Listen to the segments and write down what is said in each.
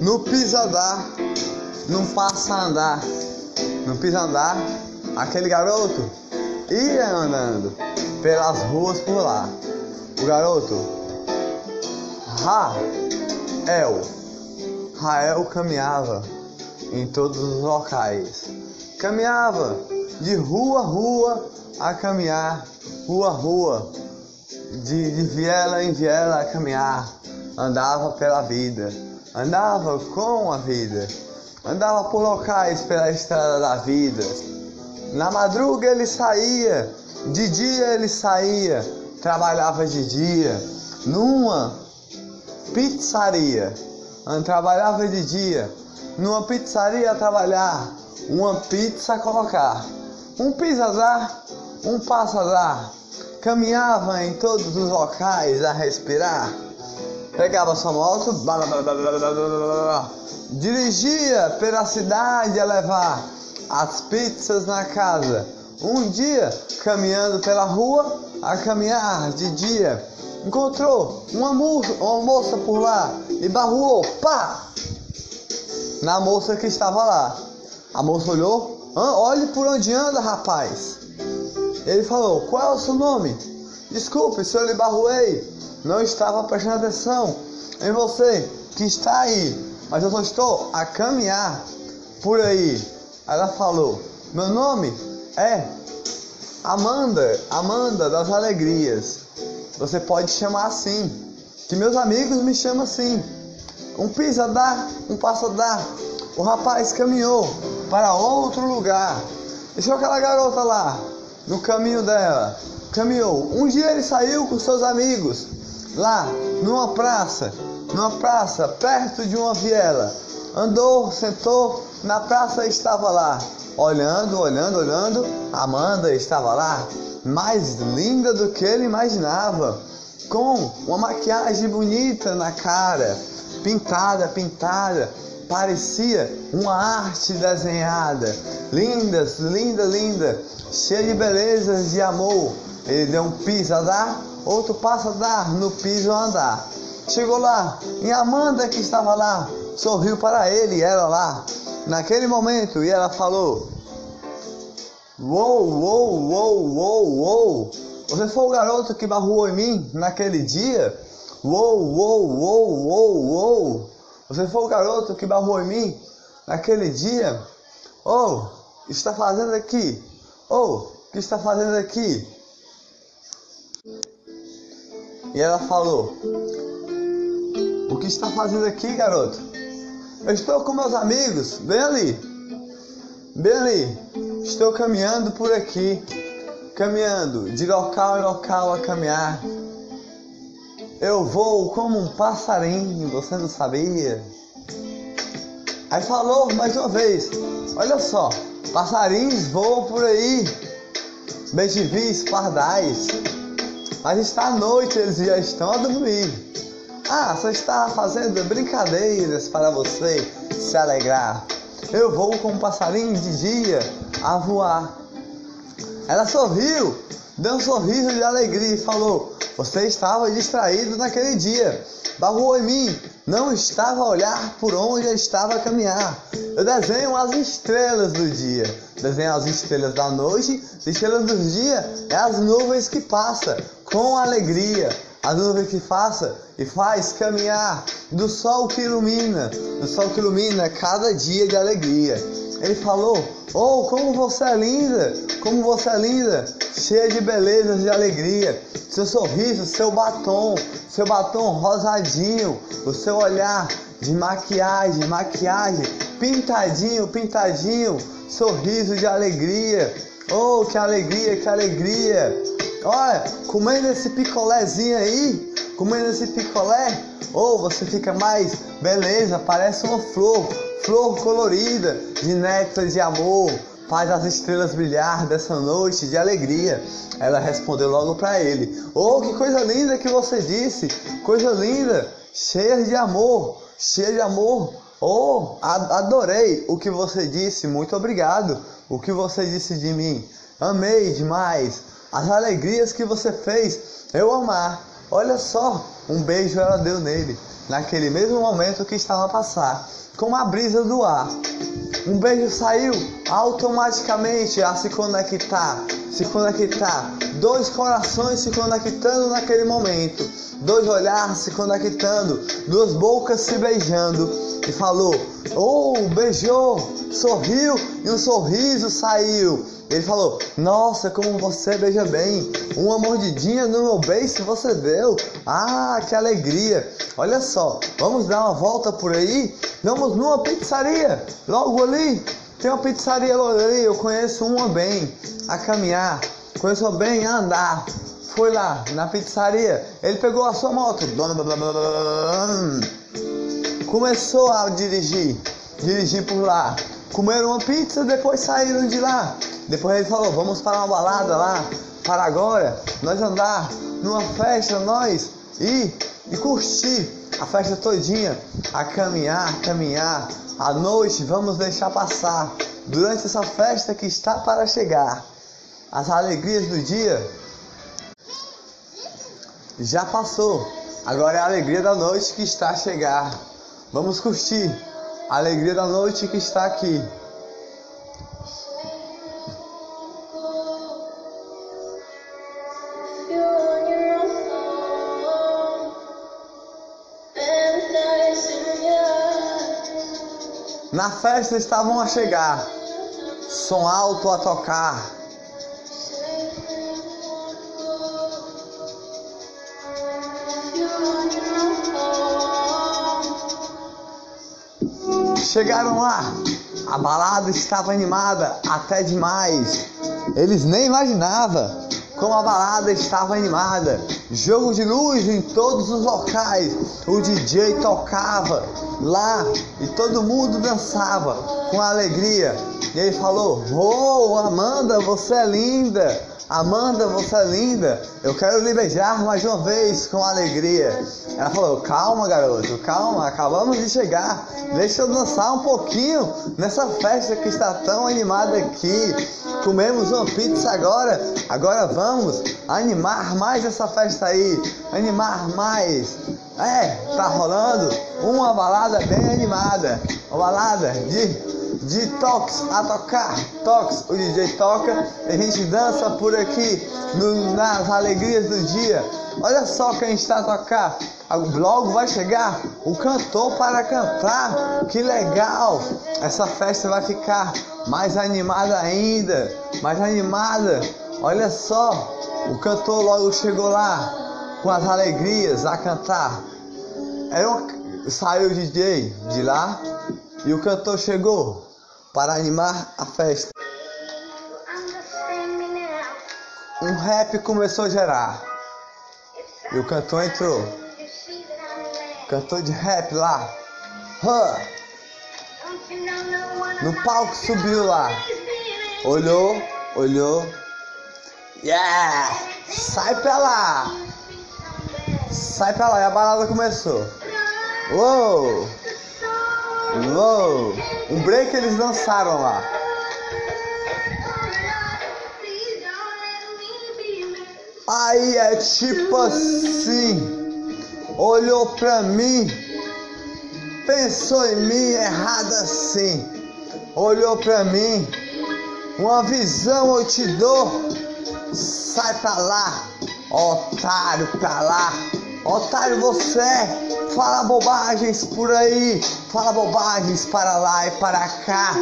no pisa andar, não passa andar, no pisa andar, aquele garoto ia andando pelas ruas por lá. O garoto Rael, Rael caminhava em todos os locais, caminhava de rua a rua a caminhar, rua a rua, de, de viela em viela a caminhar, andava pela vida, andava com a vida, andava por locais pela estrada da vida. Na madruga ele saía, de dia ele saía, trabalhava de dia, numa pizzaria, trabalhava de dia, numa pizzaria trabalhar, uma pizza colocar, um pizza dar, um passo dar, caminhava em todos os locais a respirar, pegava sua moto, blá, blá, blá, dirigia pela cidade a levar as pizzas na casa. Um dia, caminhando pela rua, a caminhar de dia, encontrou uma moça, uma moça por lá e barruou, pá! Na moça que estava lá. A moça olhou, olhe por onde anda, rapaz. Ele falou: Qual é o seu nome? Desculpe se eu lhe barruei. Não estava prestando atenção em você que está aí, mas eu só estou a caminhar por aí. Ela falou: Meu nome é Amanda, Amanda das Alegrias. Você pode chamar assim, que meus amigos me chamam assim. Um pisa dá, um passo dá. O rapaz caminhou para outro lugar. Deixou aquela garota lá, no caminho dela. Caminhou. Um dia ele saiu com seus amigos lá numa praça, numa praça perto de uma viela. Andou, sentou, na praça estava lá, olhando, olhando, olhando. Amanda estava lá, mais linda do que ele imaginava, com uma maquiagem bonita na cara, pintada, pintada, parecia uma arte desenhada, lindas, linda, linda, cheia de belezas de amor. Ele deu um piso a dar, outro passo a dar, no piso a andar. Chegou lá, e Amanda que estava lá, sorriu para ele e ela lá, naquele momento, e ela falou: Uou, uou, uou, uou, uou, você foi o garoto que barruou em mim naquele dia? Uou, uou, uou, uou, uou, você foi o garoto que barruou em mim naquele dia? Oh, está fazendo aqui? Oh, o que está fazendo aqui? E ela falou: O que está fazendo aqui, garoto? Eu estou com meus amigos, bem ali, bem ali. Estou caminhando por aqui, caminhando de local em local a caminhar. Eu vou como um passarinho, você não sabia? Aí falou mais uma vez: Olha só, passarinhos voam por aí, beijivis, pardais. Mas está à noite, eles já estão a dormir. Ah, só está fazendo brincadeiras para você se alegrar. Eu vou com um passarinho de dia a voar. Ela sorriu, deu um sorriso de alegria e falou: Você estava distraído naquele dia. Barruou em mim, não estava a olhar por onde eu estava a caminhar. Eu desenho as estrelas do dia, desenho as estrelas da noite, as estrelas do dia é as nuvens que passa com alegria, as nuvens que passa e faz caminhar do sol que ilumina, do sol que ilumina cada dia de alegria. Ele falou: Oh, como você é linda, como você é linda, cheia de beleza, de alegria. Seu sorriso, seu batom, seu batom rosadinho, o seu olhar de maquiagem, maquiagem, pintadinho, pintadinho, sorriso de alegria. Oh, que alegria, que alegria. Olha, comendo esse picolézinho aí, comendo esse picolé, ou oh, você fica mais beleza, parece uma flor, flor colorida de néctar de amor, faz as estrelas brilhar dessa noite de alegria. Ela respondeu logo para ele: Oh, que coisa linda que você disse, coisa linda, cheia de amor, cheia de amor. Oh, adorei o que você disse, muito obrigado. O que você disse de mim, amei demais. As alegrias que você fez, eu amar. Olha só, Um beijo ela deu nele, naquele mesmo momento que estava a passar, como a brisa do ar. Um beijo saiu automaticamente a se conectar, se conectar. Dois corações se conectando naquele momento, dois olhares se conectando, duas bocas se beijando e falou: Oh, beijou, sorriu e um sorriso saiu. Ele falou: Nossa, como você beija bem. Uma mordidinha no meu beijo você deu. Ah, que alegria. Olha só, vamos dar uma volta por aí? Vamos numa pizzaria, logo ali. Tem uma pizzaria logo ali, eu conheço uma bem. A caminhar, conheço uma bem a andar. Foi lá na pizzaria, ele pegou a sua moto, começou a dirigir, dirigir por lá. Comeram uma pizza, depois saíram de lá. Depois ele falou: Vamos para uma balada lá, para agora, nós andar numa festa, nós ir e curtir a festa todinha, a caminhar, caminhar. À noite vamos deixar passar. Durante essa festa que está para chegar, as alegrias do dia já passou. Agora é a alegria da noite que está a chegar. Vamos curtir a alegria da noite que está aqui. Na festa estavam a chegar, som alto a tocar. Chegaram lá, a balada estava animada até demais. Eles nem imaginavam como a balada estava animada. Jogo de luz em todos os locais. O DJ tocava lá e todo mundo dançava com alegria. E ele falou: Oh, Amanda, você é linda. Amanda, você é linda. Eu quero lhe beijar mais uma vez com alegria. Ela falou: Calma, garoto, calma. Acabamos de chegar. Deixa eu dançar um pouquinho nessa festa que está tão animada aqui. Comemos uma pizza agora. Agora vamos animar mais essa festa aí. Animar mais. É, tá rolando uma balada bem animada. Uma balada de de toques a tocar, toques, o DJ toca, a gente dança por aqui no, nas alegrias do dia. Olha só quem está a tocar, logo vai chegar o cantor para cantar, que legal! Essa festa vai ficar mais animada ainda, mais animada. Olha só, o cantor logo chegou lá com as alegrias a cantar. Um, saiu o DJ de lá e o cantor chegou para animar a festa. Um rap começou a gerar. E o cantor entrou. Cantor de rap lá. Huh. No palco subiu lá. Olhou, olhou. Yeah! Sai pra lá! Sai pra lá e a balada começou. Uou! Uou! Um break eles dançaram lá. Aí é tipo assim, olhou pra mim, pensou em mim errado assim, olhou pra mim, uma visão eu te dou, sai pra lá, otário pra lá, otário você fala bobagens por aí, fala bobagens para lá e para cá,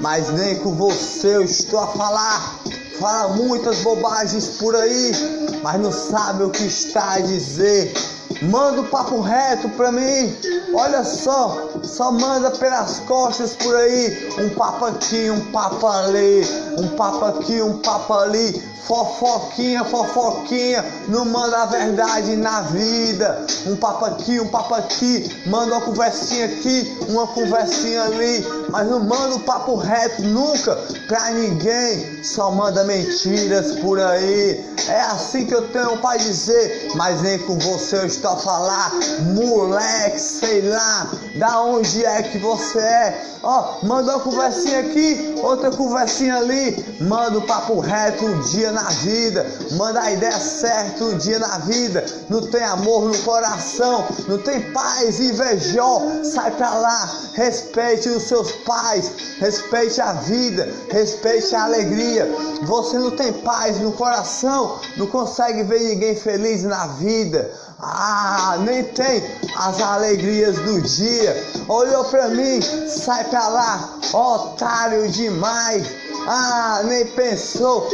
mas nem com você eu estou a falar. Fala muitas bobagens por aí, mas não sabe o que está a dizer. Manda o papo reto pra mim. Olha só, só manda pelas costas por aí. Um papo aqui, um papo ali. Um papo aqui, um papo ali. Fofoquinha, fofoquinha. Não manda a verdade na vida. Um papo aqui, um papo aqui. Manda uma conversinha aqui, uma conversinha ali. Mas não manda o papo reto nunca pra ninguém. Só manda mentiras por aí. É assim que eu tenho pra dizer. Mas nem com você eu estou falar. Moleque, sei lá. Da Onde é que você é? Ó, oh, manda uma conversinha aqui, outra conversinha ali. Manda o papo reto um dia na vida. Manda a ideia certa um dia na vida. Não tem amor no coração, não tem paz, invejó. Sai pra lá, respeite os seus pais, respeite a vida, respeite a alegria. Você não tem paz no coração, não consegue ver ninguém feliz na vida. Ah, nem tem as alegrias do dia. Olhou pra mim, sai pra lá, otário demais. Ah, nem pensou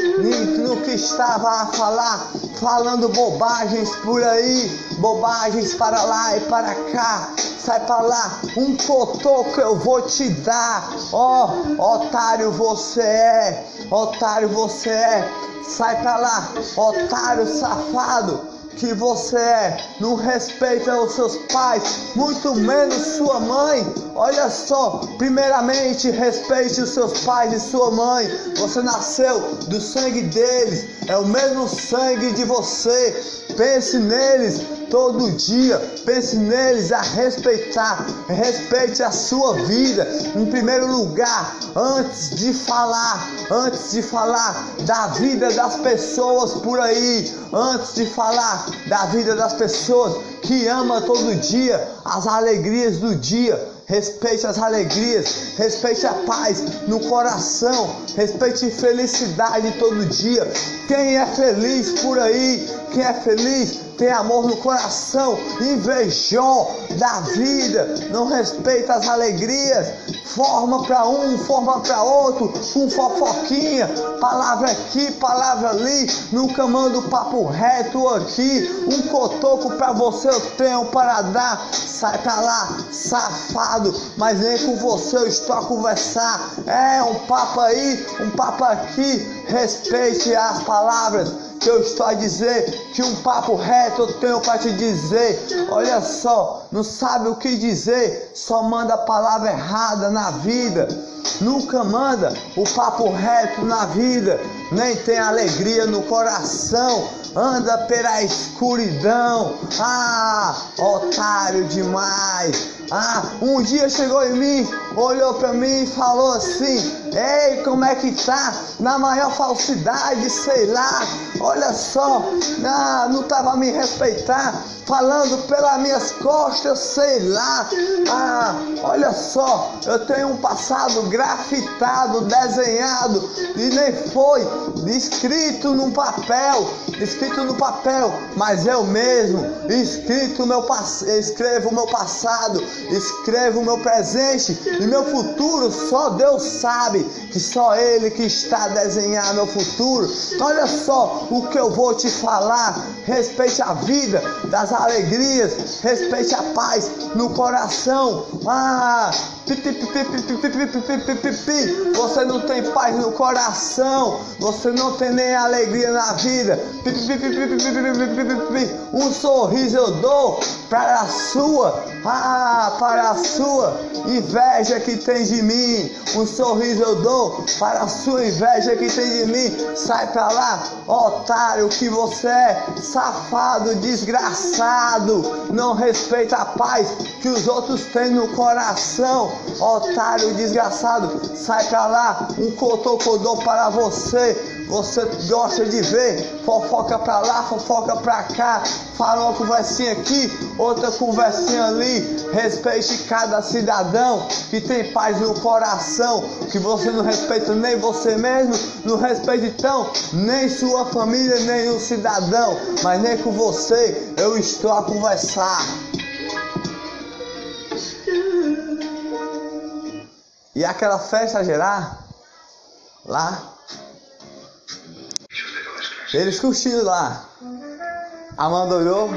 no que estava a falar, falando bobagens por aí, bobagens para lá e para cá. Sai para lá, um cotoco eu vou te dar. Ó, oh, otário você é, otário você é. Sai para lá, otário safado que você é, não respeita os seus pais, muito menos sua mãe. Olha só, primeiramente respeite os seus pais e sua mãe. Você nasceu do sangue deles, é o mesmo sangue de você. Pense neles todo dia, pense neles a respeitar, respeite a sua vida. Em primeiro lugar, antes de falar, antes de falar da vida das pessoas por aí, antes de falar da vida das pessoas que ama todo dia, as alegrias do dia, respeite as alegrias, respeite a paz no coração, respeite felicidade todo dia. Quem é feliz por aí, quem é feliz tem amor no coração, invejou da vida, não respeita as alegrias, forma para um, forma para outro, com fofoquinha, palavra aqui, palavra ali, nunca manda papo reto aqui, um cotoco para você eu tenho para dar, sai pra lá, safado, mas nem com você eu estou a conversar, é um papo aí, um papo aqui, respeite as palavras, que eu estou a dizer, que um papo reto eu tenho para te dizer. Olha só, não sabe o que dizer, só manda a palavra errada na vida. Nunca manda o papo reto na vida, nem tem alegria no coração. Anda pela escuridão. Ah, otário demais. Ah, um dia chegou em mim, olhou para mim e falou assim: Ei, como é que tá? Na maior falsidade, sei lá. Olha só, ah, não tava a me respeitar, falando pelas minhas costas, sei lá. Ah, olha só, eu tenho um passado grafitado, desenhado, e nem foi escrito num papel, escrito no papel, mas eu mesmo, escrito meu escrevo meu passado, escrevo o meu presente e meu futuro, só Deus sabe, que só Ele que está a desenhar meu futuro. Olha só o que eu vou te falar, respeite a vida das alegrias, respeite a paz no coração. Ah, você não tem paz no coração, você não tem nem alegria na vida. Um sorriso eu dou para a sua, ah, para a sua inveja que tem de mim. Um sorriso eu dou para a sua inveja que tem de mim. Sai para lá, otário que você é, safado, desgraçado. Não respeita a paz que os outros têm no coração. Otário desgraçado, sai pra lá, um cotocodô para você. Você gosta de ver fofoca pra lá, fofoca pra cá, fala uma conversinha aqui, outra conversinha ali. Respeite cada cidadão que tem paz no coração, que você não respeita nem você mesmo, não respeita então nem sua família, nem o cidadão, mas nem com você eu estou a conversar. E aquela festa gerar lá. Eles curtindo lá. Amanda olhou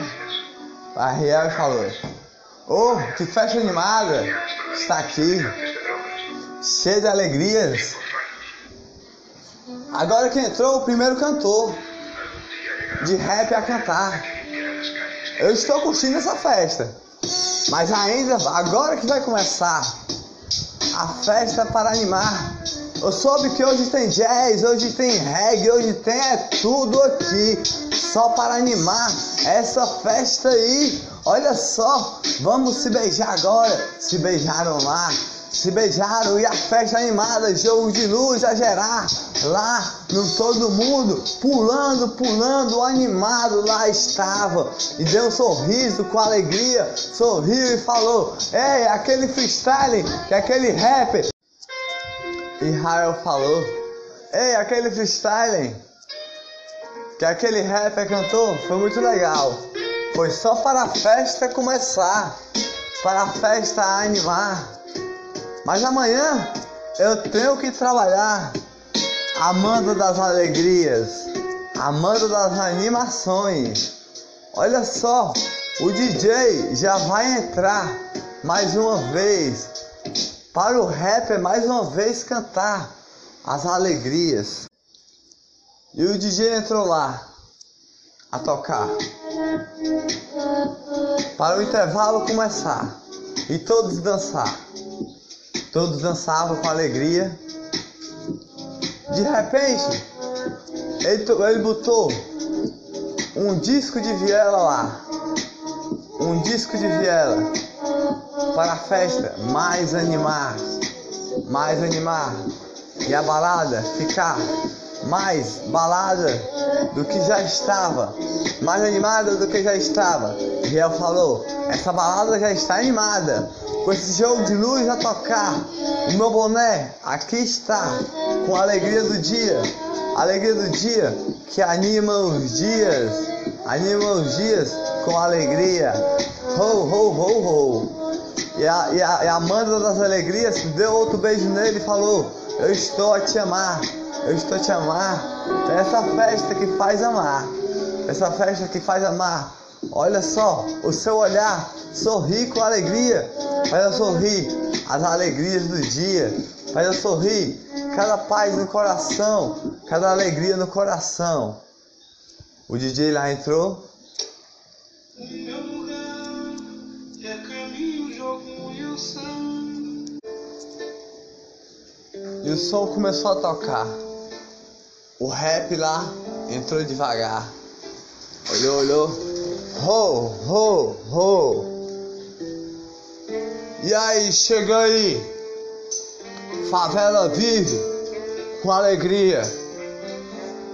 a Riel e falou: Oh, que festa animada! Está aqui, cheia de alegrias. Agora que entrou o primeiro cantor de rap a cantar. Eu estou curtindo essa festa. Mas ainda, agora que vai começar a festa para animar. Eu soube que hoje tem jazz, hoje tem reggae, hoje tem é tudo aqui, só para animar essa festa aí. Olha só, vamos se beijar agora. Se beijaram lá, se beijaram e a festa animada, jogo de luz a gerar. Lá no todo mundo, pulando, pulando, animado lá estava. E deu um sorriso com alegria, sorriu e falou: Ei, aquele freestyle, que aquele rapper. E Rael falou: Ei, aquele freestyle, que aquele rapper cantou, foi muito legal. Foi só para a festa começar, para a festa animar. Mas amanhã eu tenho que trabalhar, amando das alegrias, amando das animações. Olha só, o DJ já vai entrar mais uma vez para o rapper mais uma vez cantar as alegrias. E o DJ entrou lá a tocar. Para o intervalo começar e todos dançar. Todos dançavam com alegria. De repente, ele, ele botou um disco de viela lá. Um disco de viela para a festa mais animar, mais animar e a balada ficar mais balada do que já estava, mais animada do que já estava. Riel falou: essa balada já está animada, com esse jogo de luz a tocar. O meu boné aqui está, com a alegria do dia, a alegria do dia que anima os dias, anima os dias com alegria. Ho, ho, ho, ho. E a, e a, e a Amanda das Alegrias deu outro beijo nele e falou: Eu estou a te amar, eu estou a te amar. Então, essa festa que faz amar, essa festa que faz amar. Olha só, o seu olhar sorri com alegria, faz eu sorrir as alegrias do dia, faz eu sorrir cada paz no coração, cada alegria no coração. O DJ lá entrou. E o som começou a tocar. O rap lá entrou devagar. Olhou, olhou. Ho, ho, ho. E aí, chega aí. Favela vive com alegria.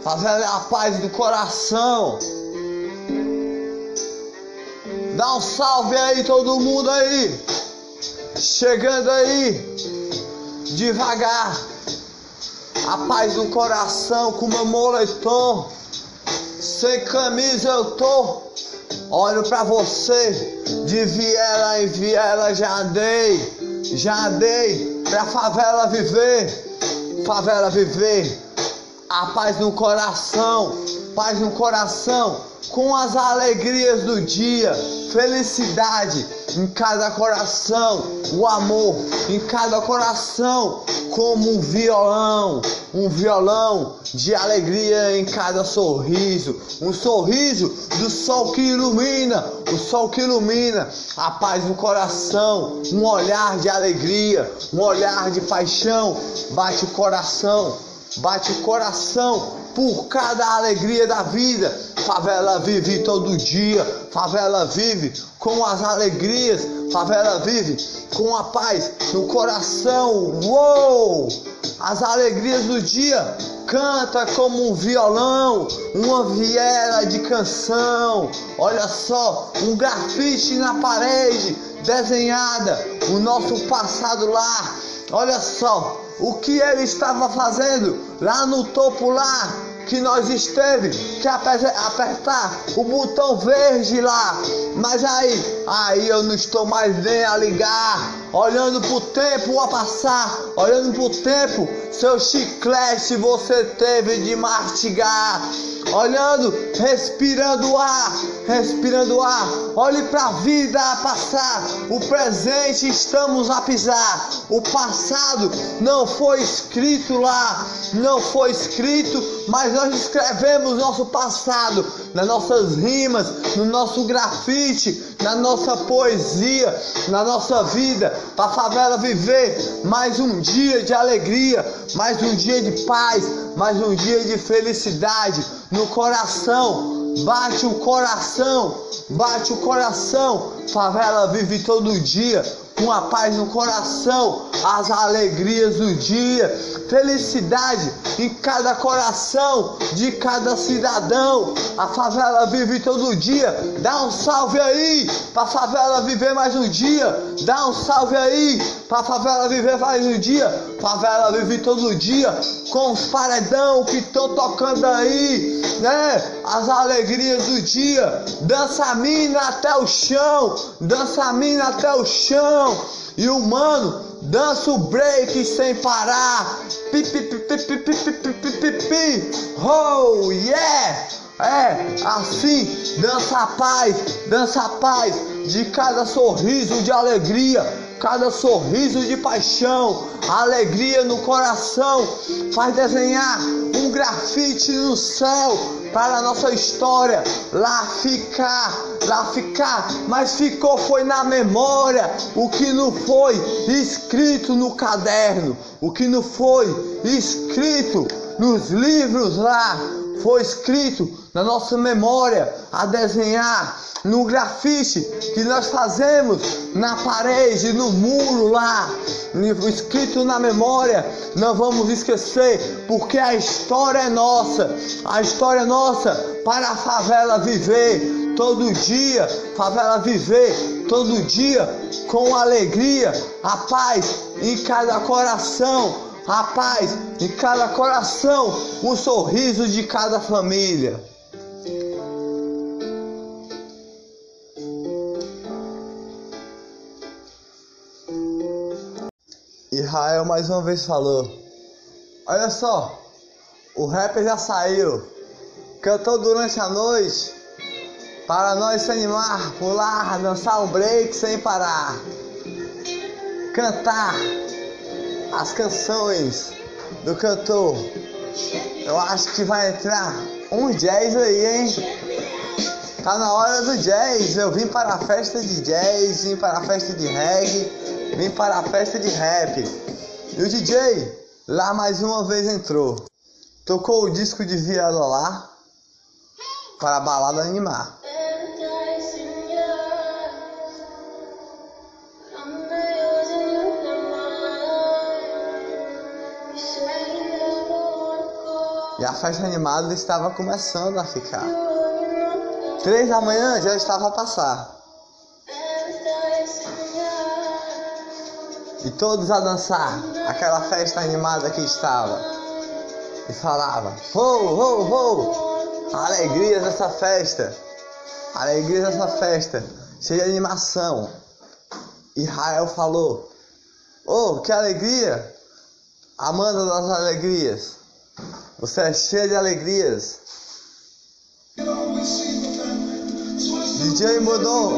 Favela é a paz do coração. Dá um salve aí, todo mundo aí. Chegando aí devagar. A paz no coração com meu moletom. Sem camisa eu tô. Olho pra você. De viela em viela já dei. Já dei pra favela viver. Favela viver. A paz no coração. Paz no coração. Com as alegrias do dia. Felicidade em cada coração, o amor em cada coração, como um violão, um violão de alegria em cada sorriso, um sorriso do sol que ilumina, o sol que ilumina a paz no coração, um olhar de alegria, um olhar de paixão, bate o coração, bate o coração por cada alegria da vida. Favela vive todo dia, favela vive com as alegrias, favela vive com a paz no coração. Uou! As alegrias do dia canta como um violão, uma viela de canção. Olha só, um grafite na parede desenhada, o nosso passado lá. Olha só, o que ele estava fazendo lá no topo lá que nós esteve que apertar o botão verde lá. Mas aí aí eu não estou mais nem a ligar. Olhando pro tempo a passar olhando pro tempo seu chiclete você teve de mastigar. Olhando, respirando ar, respirando ar. Olhe para a vida a passar. O presente estamos a pisar. O passado não foi escrito lá, não foi escrito, mas nós escrevemos nosso passado nas nossas rimas, no nosso grafite, na nossa poesia, na nossa vida, para a favela viver mais um dia de alegria, mais um dia de paz, mais um dia de felicidade no coração. Bate o coração bate o coração. Favela vive todo dia com a paz no coração, as alegrias do dia, felicidade em cada coração de cada cidadão. A favela vive todo dia. Dá um salve aí pra favela viver mais um dia. Dá um salve aí pra favela viver mais um dia. Favela vive todo dia com os paredão que estão tocando aí, né? As alegrias do dia. Dança a mina até o chão, dança a mina até o chão. E o mano dança o break sem parar. Pi, pi, pi, pi, pi, pi, pi, pi, pi, pi. Oh, yeah! É, assim, dança a paz, dança a paz de cada sorriso de alegria, cada sorriso de paixão, alegria no coração, faz desenhar um grafite no céu para a nossa história lá ficar, lá ficar, mas ficou foi na memória o que não foi escrito no caderno, o que não foi escrito nos livros lá, foi escrito na nossa memória a desenhar no grafite que nós fazemos na parede, no muro lá, escrito na memória, não vamos esquecer, porque a história é nossa, a história é nossa para a favela viver todo dia, favela viver todo dia com alegria, a paz em cada coração, a paz em cada coração, o sorriso de cada família. Israel mais uma vez falou: Olha só, o rapper já saiu, cantou durante a noite para nós se animar, pular, dançar um break sem parar, cantar as canções do cantor. Eu acho que vai entrar um jazz aí, hein? Tá na hora do jazz. Eu vim para a festa de jazz, vim para a festa de reggae vim para a festa de rap. E o DJ lá mais uma vez entrou. Tocou o disco de viola lá para a balada animar. E a festa animada estava começando a ficar. Três da manhã já estava a passar. e todos a dançar, aquela festa animada que estava. E falava: Ho, ho, ho! Alegrias dessa festa, alegrias dessa festa, cheia de animação. Israel falou: Oh, que alegria! Amanda das alegrias, você é cheia de alegrias. DJ mudou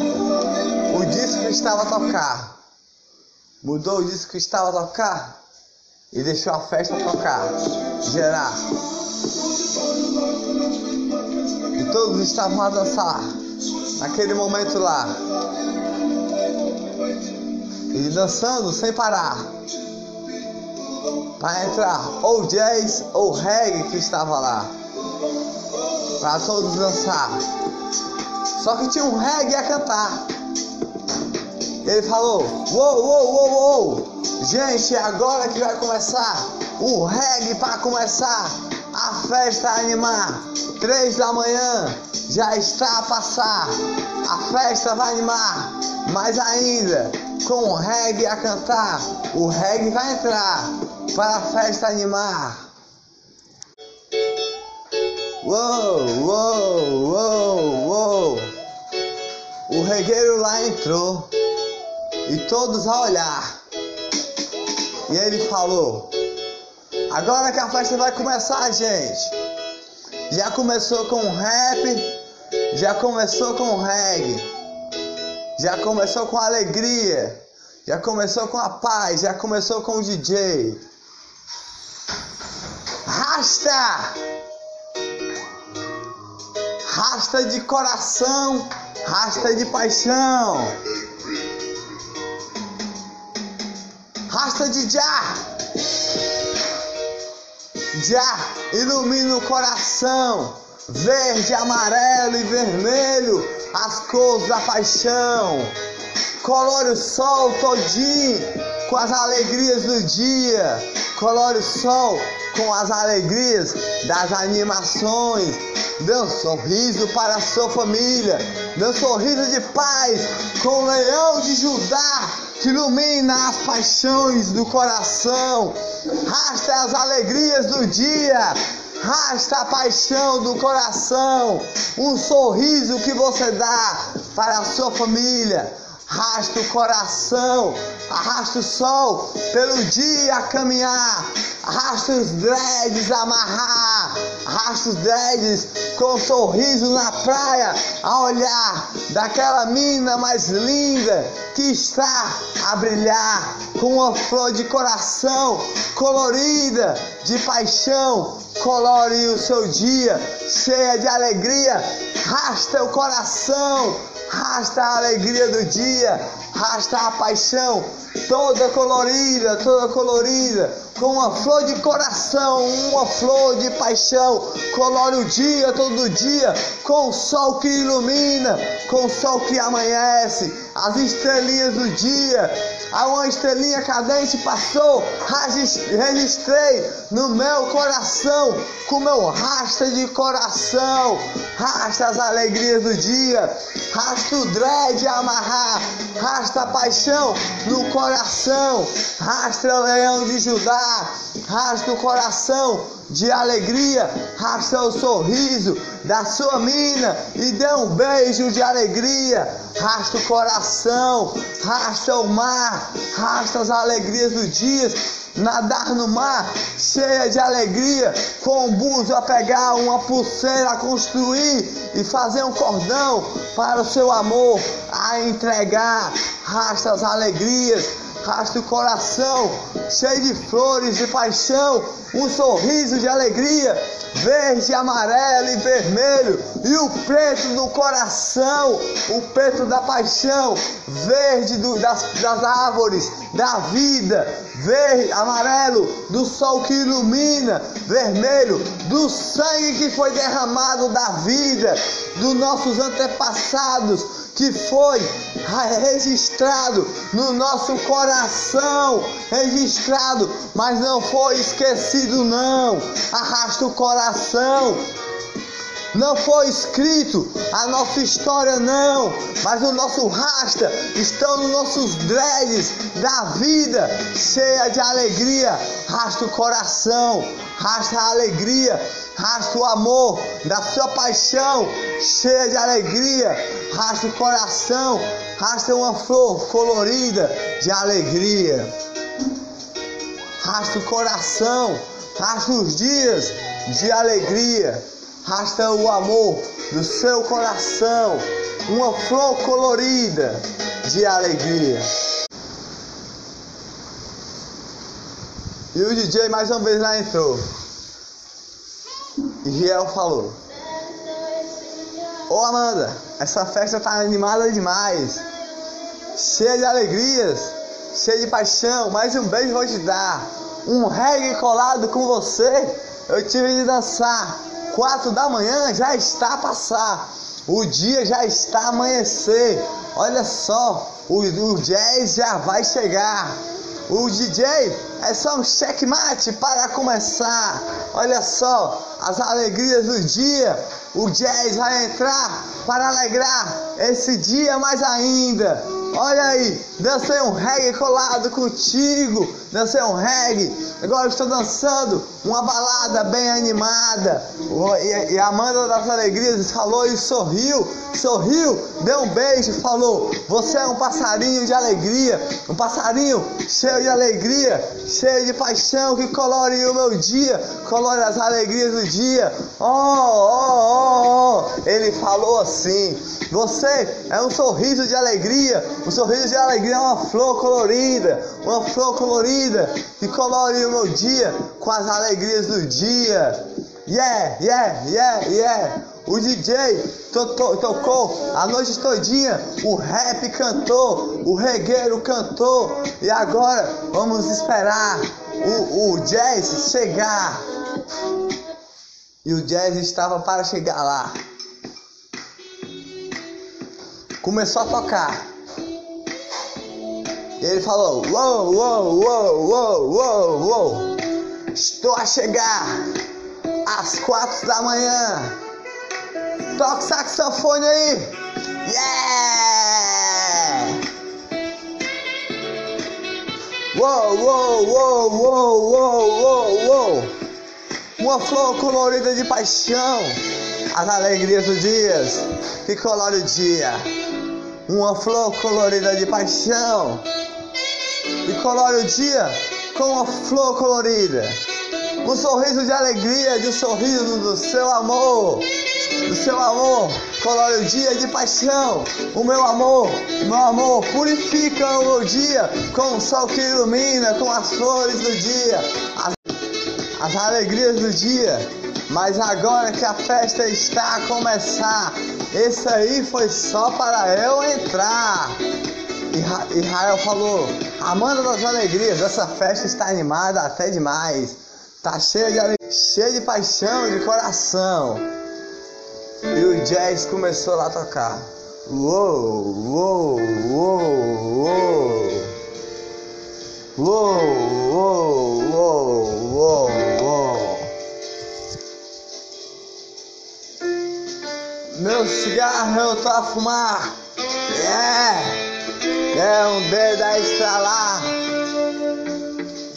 o disco que estava a tocar mudou o disco que estava a tocar e deixou a festa tocar, gerar. E todos estavam a dançar naquele momento lá. E dançando sem parar. Para entrar ou jazz ou reggae que estava lá. Para todos dançar. Só que tinha um reggae a cantar. Ele falou: Uou, uou, uou, uou, gente, agora que vai começar o reggae para começar a festa a animar. Três da manhã já está a passar, a festa vai animar, mas ainda com o reggae a cantar, o reggae vai entrar para a festa animar. Uou, uou, uou, uou. O regueiro lá entrou e todos a olhar. E ele falou: Agora que a festa vai começar, gente. Já começou com rap, já começou com reggae, já começou com alegria, já começou com a paz, já começou com o DJ. Rasta! Rasta de coração, rasta de paixão. Rasta de Já. Já ilumina o coração. Verde, amarelo e vermelho. as cores da paixão. Colore o sol todinho com as alegrias do dia. Colore o sol com as alegrias das animações. Dê um sorriso para a sua família. Dê um sorriso de paz com o leão de Judá que ilumina as paixões do coração. Rasta as alegrias do dia. Rasta a paixão do coração. Um sorriso que você dá para a sua família Arrasta o coração, arrasta o sol pelo dia a caminhar, arrasta os dreads a amarrar, arrasta os dreads com um sorriso na praia, a olhar daquela mina mais linda que está a brilhar com uma flor de coração colorida de paixão. Colore o seu dia cheia de alegria, rasta o coração rasta a alegria do dia, rasta a paixão, toda colorida, toda colorida, com uma flor de coração, uma flor de paixão, colore o dia, todo dia, com o sol que ilumina, com o sol que amanhece, as estrelinhas do dia, a uma estrelinha cadente passou, registrei no meu coração, com meu rasta de coração, rasta as alegrias do dia, rasta o dread amarrar, rasta a paixão no coração, rasta o leão de Judá, rasta o coração de alegria, rasta o sorriso da sua mina e dê um beijo de alegria, rasta o coração, rasta o mar, rasta as alegrias do dia, nadar no mar cheia de alegria, com um buzo a pegar, uma pulseira a construir e fazer um cordão para o seu amor a entregar, rasta as alegrias, rasta o coração cheio de flores de paixão, um sorriso de alegria, verde, amarelo e vermelho, e o preto do coração, o preto da paixão, verde do, das, das árvores, da vida, verde, amarelo, do sol que ilumina, vermelho, do sangue que foi derramado da vida, dos nossos antepassados que foi registrado no nosso coração, registrado, mas não foi esquecido não. Arrasta o coração. Não foi escrito a nossa história não, mas o nosso rasta estão nos nossos dreads da vida, cheia de alegria. Rasta o coração, rasta a alegria, rasta o amor da sua paixão, cheia de alegria, rasta o coração, rasta uma flor colorida de alegria, rasta o coração, rasta os dias de alegria, rasta o amor do seu coração, uma flor colorida de alegria. E o DJ mais uma vez lá entrou. E Riel falou: Ô Amanda, essa festa tá animada demais, cheia de alegrias, cheia de paixão. Mais um beijo vou te dar. Um reggae colado com você. Eu tive de dançar. Quatro da manhã já está a passar. O dia já está a amanhecer. Olha só, o, o jazz já vai chegar. O DJ é só um checkmate para começar. Olha só as alegrias do dia. O jazz vai entrar para alegrar esse dia mais ainda. Olha aí, dancei um reggae colado contigo. Dancei um reggae. Agora estou dançando uma balada bem animada. E, a Amanda das Alegrias falou e sorriu. Sorriu, deu um beijo, falou: Você é um passarinho de alegria. Um passarinho cheio de alegria, cheio de paixão que colore o meu dia, colore as alegrias do dia. Oh, oh, oh, oh. Ele falou assim. Você é um sorriso de alegria. Um sorriso de alegria é uma flor colorida. Uma flor colorida que colore o meu dia com as alegrias do dia. Yeah, yeah, yeah, yeah. O DJ to to tocou a noite todinha, o rap cantou, o regueiro cantou e agora vamos esperar o, o jazz chegar. E o jazz estava para chegar lá. começou a tocar. E ele falou: uou, uou, uou, uou, uou. Estou a chegar às quatro da manhã. Toca saxofone aí. Yeah! Uou, uou, uou, uou, uou, uou, uou. Uma flor colorida de paixão. As alegrias do dia que colore o dia. Uma flor colorida de paixão e colore o dia com uma flor colorida. Um sorriso de alegria, de um sorriso do seu amor. Do seu amor, colore o dia de paixão. O meu amor, meu amor purifica o meu dia com o sol que ilumina, com as flores do dia, as, as alegrias do dia. Mas agora que a festa está a começar, esse aí foi só para eu entrar. Israel falou: Amanda das alegrias, essa festa está animada até demais. Tá cheia de cheia de paixão, de coração. E o jazz começou lá a tocar. Uou, uou, uou, uou. Uou, uou, uou, uou, uou. Meu cigarro eu tô a fumar. Yeah! É um dedo a estralar,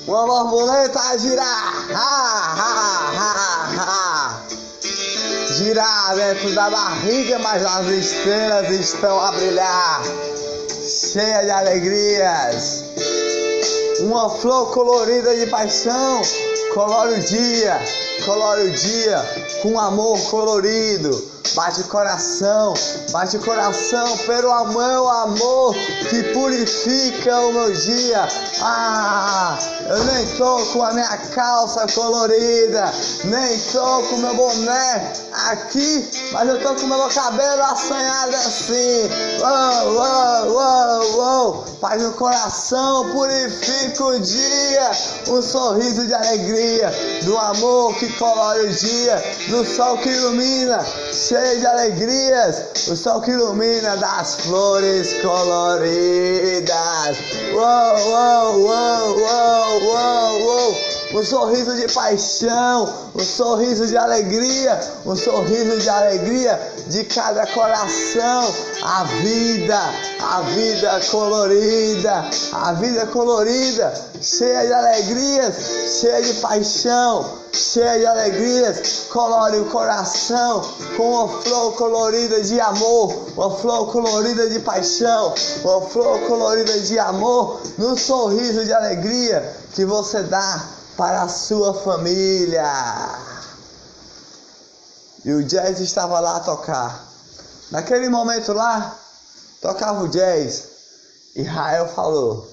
uma borboleta a girar, ha, ha, ha, ha. Girar dentro da barriga, mas as estrelas estão a brilhar, cheia de alegrias. Uma flor colorida de paixão, colore o dia, colore o dia com amor colorido Bate o coração, bate o coração pelo meu amor que purifica o meu dia. Ah, eu nem tô com a minha calça colorida, nem tô com meu boné aqui, mas eu tô com meu cabelo assanhado assim. Uou, uou, uou, uou. Paz no coração, purifica o dia. Um sorriso de alegria, do amor que colore o dia, do sol que ilumina, cheio de alegrias, o sol que ilumina das flores coloridas. Uou, uou, uou, uou, uou, uou um sorriso de paixão, um sorriso de alegria, um sorriso de alegria de cada coração. A vida, a vida colorida, a vida colorida, cheia de alegrias, cheia de paixão, cheia de alegrias, colore o coração com uma flor colorida de amor, uma flor colorida de paixão, uma flor colorida de amor, no sorriso de alegria que você dá para a sua família. E o jazz estava lá a tocar. Naquele momento lá, tocava o jazz. E falou: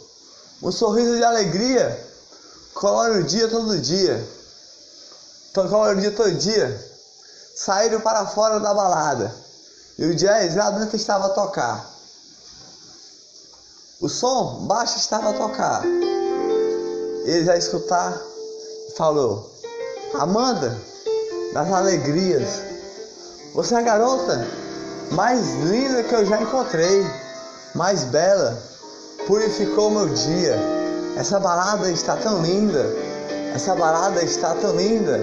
Um sorriso de alegria colore o dia todo dia. Colore o dia todo dia. Saíram para fora da balada. E o jazz lá dentro estava a tocar. O som baixo estava a tocar. Eles a escutar falou: Amanda, das alegrias, você é a garota mais linda que eu já encontrei, mais bela, purificou meu dia. Essa balada está tão linda, essa balada está tão linda.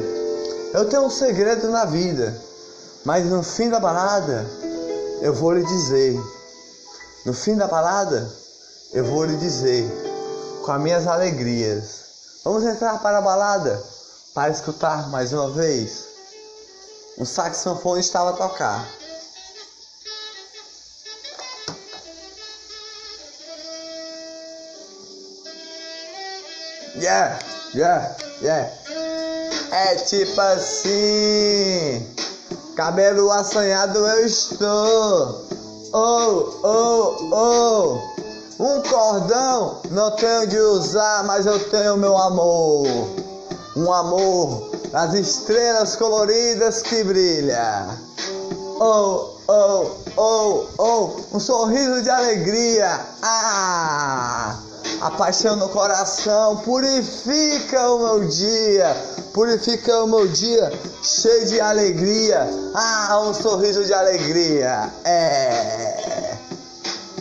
Eu tenho um segredo na vida, mas no fim da balada eu vou lhe dizer. No fim da balada eu vou lhe dizer com as minhas alegrias. Vamos entrar para a balada para escutar mais uma vez. Um saxofone estava a tocar. Yeah, yeah, yeah. É tipo assim. Cabelo assanhado eu estou. Oh, oh, oh. Um cordão não tenho de usar, mas eu tenho meu amor. Um amor das estrelas coloridas que brilha. Oh, oh, oh, oh, um sorriso de alegria. Ah! A paixão no coração purifica o meu dia, purifica o meu dia cheio de alegria. Ah, um sorriso de alegria. É.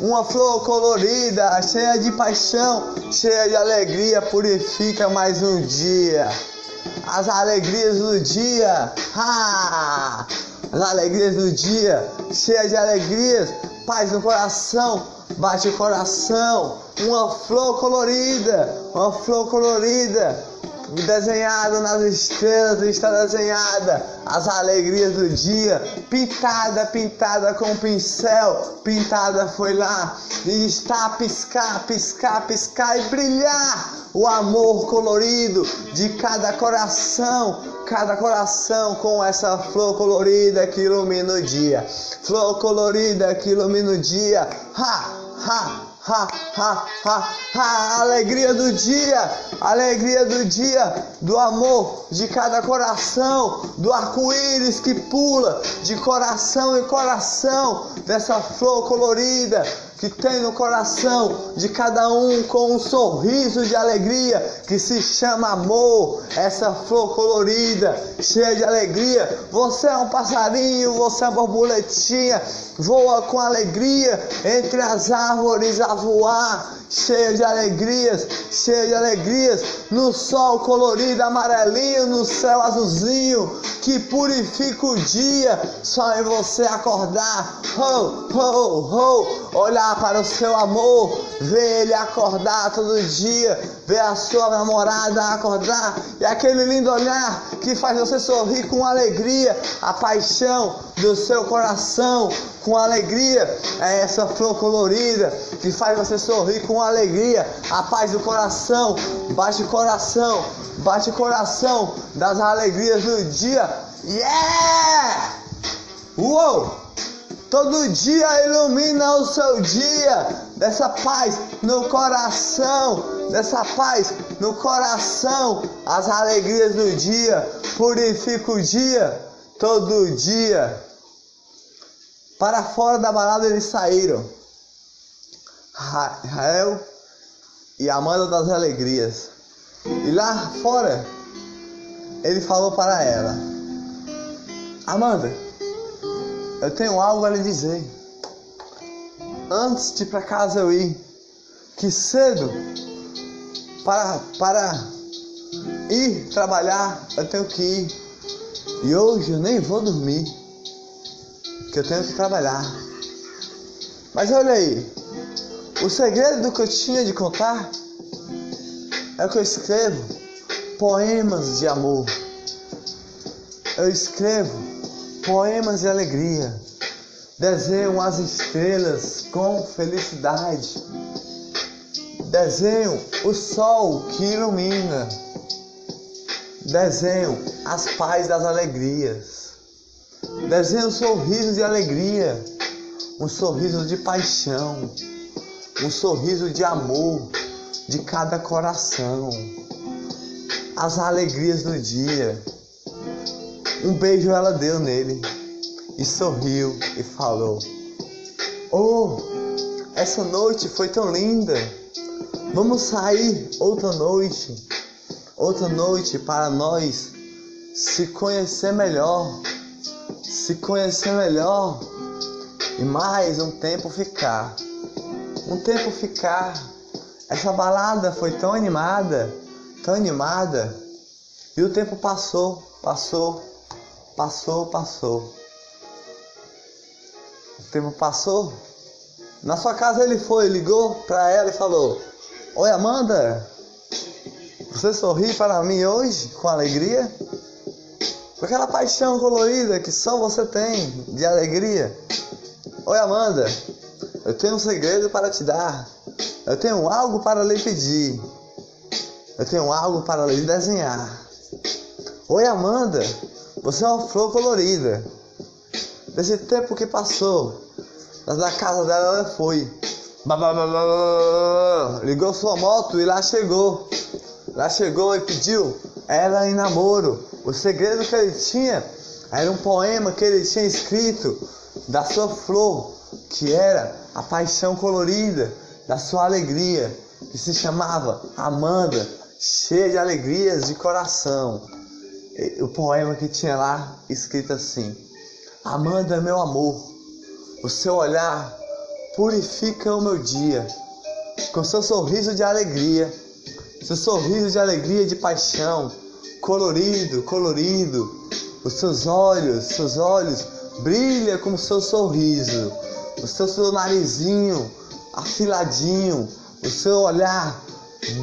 Uma flor colorida, cheia de paixão, cheia de alegria, purifica mais um dia. As alegrias do dia! As alegrias do dia, cheia de alegrias, paz no coração, bate o coração. Uma flor colorida, uma flor colorida, desenhado nas estrelas, está desenhada as alegrias do dia, pintada, pintada com pincel, pintada foi lá. E está a piscar, piscar, piscar e brilhar o amor colorido de cada coração, cada coração com essa flor colorida que ilumina o dia, flor colorida que ilumina o dia, ha, ha, ha, ha, ha, ha, alegria do dia, alegria do dia, do amor de cada coração, do arco-íris que pula de coração em coração, dessa flor colorida que tem no coração de cada um com um sorriso de alegria que se chama amor, essa flor colorida, cheia de alegria. Você é um passarinho, você é uma borboletinha, voa com alegria entre as árvores a voar, cheia de alegrias, cheia de alegrias, no sol colorido amarelinho, no céu azulzinho, que purifica o dia, só em você acordar, ho, ho, ho, olhar para o seu amor, ver ele acordar todo dia, ver a sua namorada acordar, e aquele lindo olhar que faz você sorrir com alegria, a paixão do seu coração, com alegria, é essa flor colorida que faz você sorrir com alegria, a paz do coração, bate coração, bate coração das alegrias do dia, yeah! Uou! Todo dia ilumina o seu dia, dessa paz no coração, dessa paz no coração, as alegrias do dia, purifica o dia, todo dia. Para fora da balada eles saíram. Rael e Amanda das Alegrias. E lá fora, ele falou para ela: Amanda, eu tenho algo a lhe dizer. Antes de para casa eu ir, que cedo, para, para ir trabalhar, eu tenho que ir. E hoje eu nem vou dormir, que eu tenho que trabalhar. Mas olha aí, o segredo do que eu tinha de contar é que eu escrevo poemas de amor. Eu escrevo poemas de alegria. Desenho as estrelas com felicidade. Desenho o sol que ilumina. Desenho as paz das alegrias. Desenho um sorriso de alegria, um sorriso de paixão, um sorriso de amor de cada coração. As alegrias do dia. Um beijo ela deu nele e sorriu e falou: Oh, essa noite foi tão linda. Vamos sair outra noite, outra noite para nós se conhecer melhor, se conhecer melhor e mais um tempo ficar. Um tempo ficar. Essa balada foi tão animada, tão animada, e o tempo passou, passou, passou, passou. O tempo passou. Na sua casa ele foi, ligou para ela e falou: Oi Amanda, você sorri para mim hoje com alegria? Com aquela paixão colorida que só você tem de alegria. Oi Amanda, eu tenho um segredo para te dar. Eu tenho algo para lhe pedir. Eu tenho algo para lhe desenhar. Oi Amanda, você é uma flor colorida. Desse tempo que passou, da casa dela ela foi. Ligou sua moto e lá chegou. Lá chegou e pediu ela em namoro. O segredo que ele tinha era um poema que ele tinha escrito da sua flor, que era a paixão colorida da sua alegria, que se chamava Amanda, cheia de alegrias de coração. O poema que tinha lá escrito assim: Amanda, meu amor, o seu olhar purifica o meu dia com seu sorriso de alegria, seu sorriso de alegria e de paixão, colorido, colorido. Os seus olhos, seus olhos brilha como seu sorriso, o seu, seu narizinho afiladinho, o seu olhar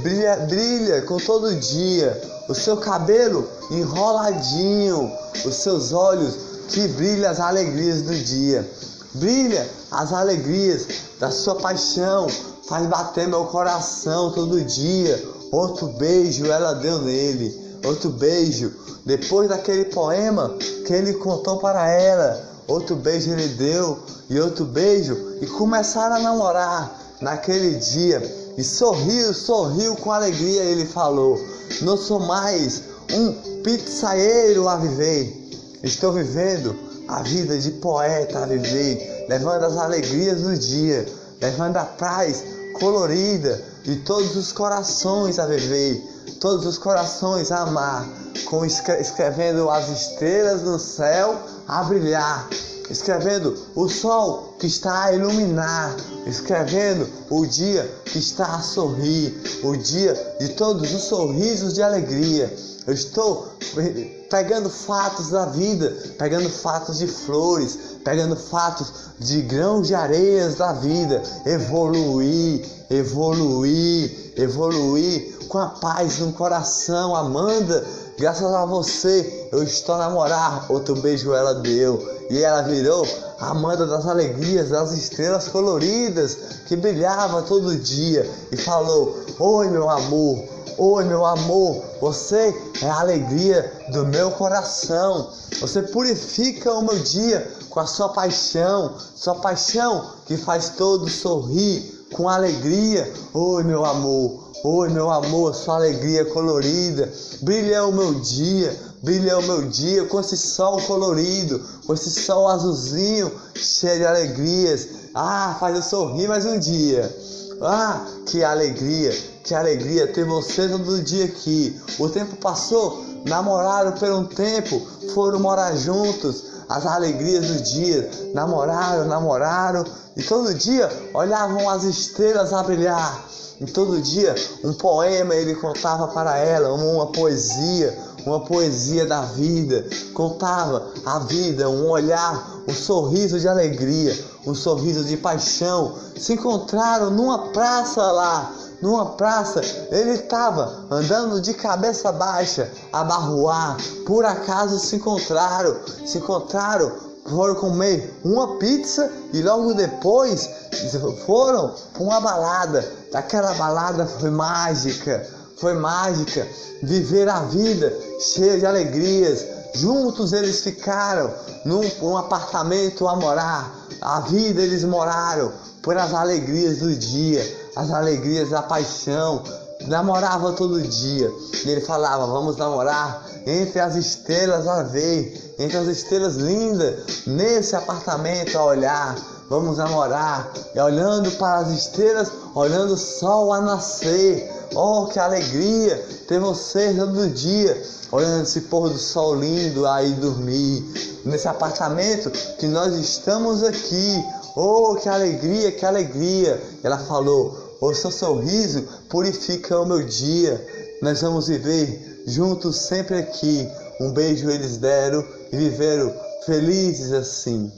brilha, brilha com todo dia, o seu cabelo enroladinho, os seus olhos que brilham as alegrias do dia, brilha as alegrias da sua paixão, faz bater meu coração todo dia. Outro beijo ela deu nele, outro beijo. Depois daquele poema que ele contou para ela, outro beijo ele deu e outro beijo e começaram a namorar naquele dia. E sorriu, sorriu com alegria, ele falou: Não sou mais um pizzaeiro a viver, estou vivendo a vida de poeta a viver, levando as alegrias do dia, levando a paz colorida de todos os corações a viver, todos os corações a amar, com escrevendo as estrelas no céu a brilhar, escrevendo o sol que está a iluminar, escrevendo o dia que está a sorrir, o dia de todos os sorrisos de alegria. Eu estou pegando fatos da vida, pegando fatos de flores, pegando fatos de grãos de areias da vida, evoluir, evoluir, evoluir com a paz no coração, Amanda. Graças a você, eu estou a namorar. Outro beijo ela deu e ela virou a Amanda das alegrias, das estrelas coloridas que brilhava todo dia e falou: Oi, meu amor, oi, meu amor, você é a alegria do meu coração. Você purifica o meu dia com a sua paixão, sua paixão que faz todo sorrir com alegria. Oi, meu amor, oi, meu amor, sua alegria colorida. Brilha o meu dia, brilha o meu dia com esse sol colorido, com esse sol azulzinho, cheio de alegrias. Ah, faz eu sorrir mais um dia. Ah, que alegria, que alegria ter você todo dia aqui. O tempo passou, namoraram por um tempo, foram morar juntos as alegrias do dia. Namoraram, namoraram e todo dia olhavam as estrelas a brilhar. E todo dia um poema ele contava para ela, uma poesia, uma poesia da vida. Contava a vida, um olhar, um sorriso de alegria, um sorriso de paixão. Se encontraram numa praça lá numa praça, ele estava andando de cabeça baixa, a barroar. Por acaso se encontraram, se encontraram, foram comer uma pizza e logo depois foram para uma balada. Aquela balada foi mágica, foi mágica. Viver a vida cheia de alegrias. Juntos eles ficaram num, num apartamento a morar. A vida eles moraram por as alegrias do dia as alegrias da paixão. Namorava todo dia. E ele falava: Vamos namorar entre as estrelas a ver, entre as estrelas lindas, nesse apartamento a olhar. Vamos namorar. E olhando para as estrelas, olhando o sol a nascer. Oh, que alegria ter você todo dia, olhando esse pôr do sol lindo aí dormir. Nesse apartamento que nós estamos aqui. Oh, que alegria, que alegria. Ela falou: o seu sorriso purifica o meu dia. Nós vamos viver juntos sempre aqui. Um beijo eles deram e viveram felizes assim.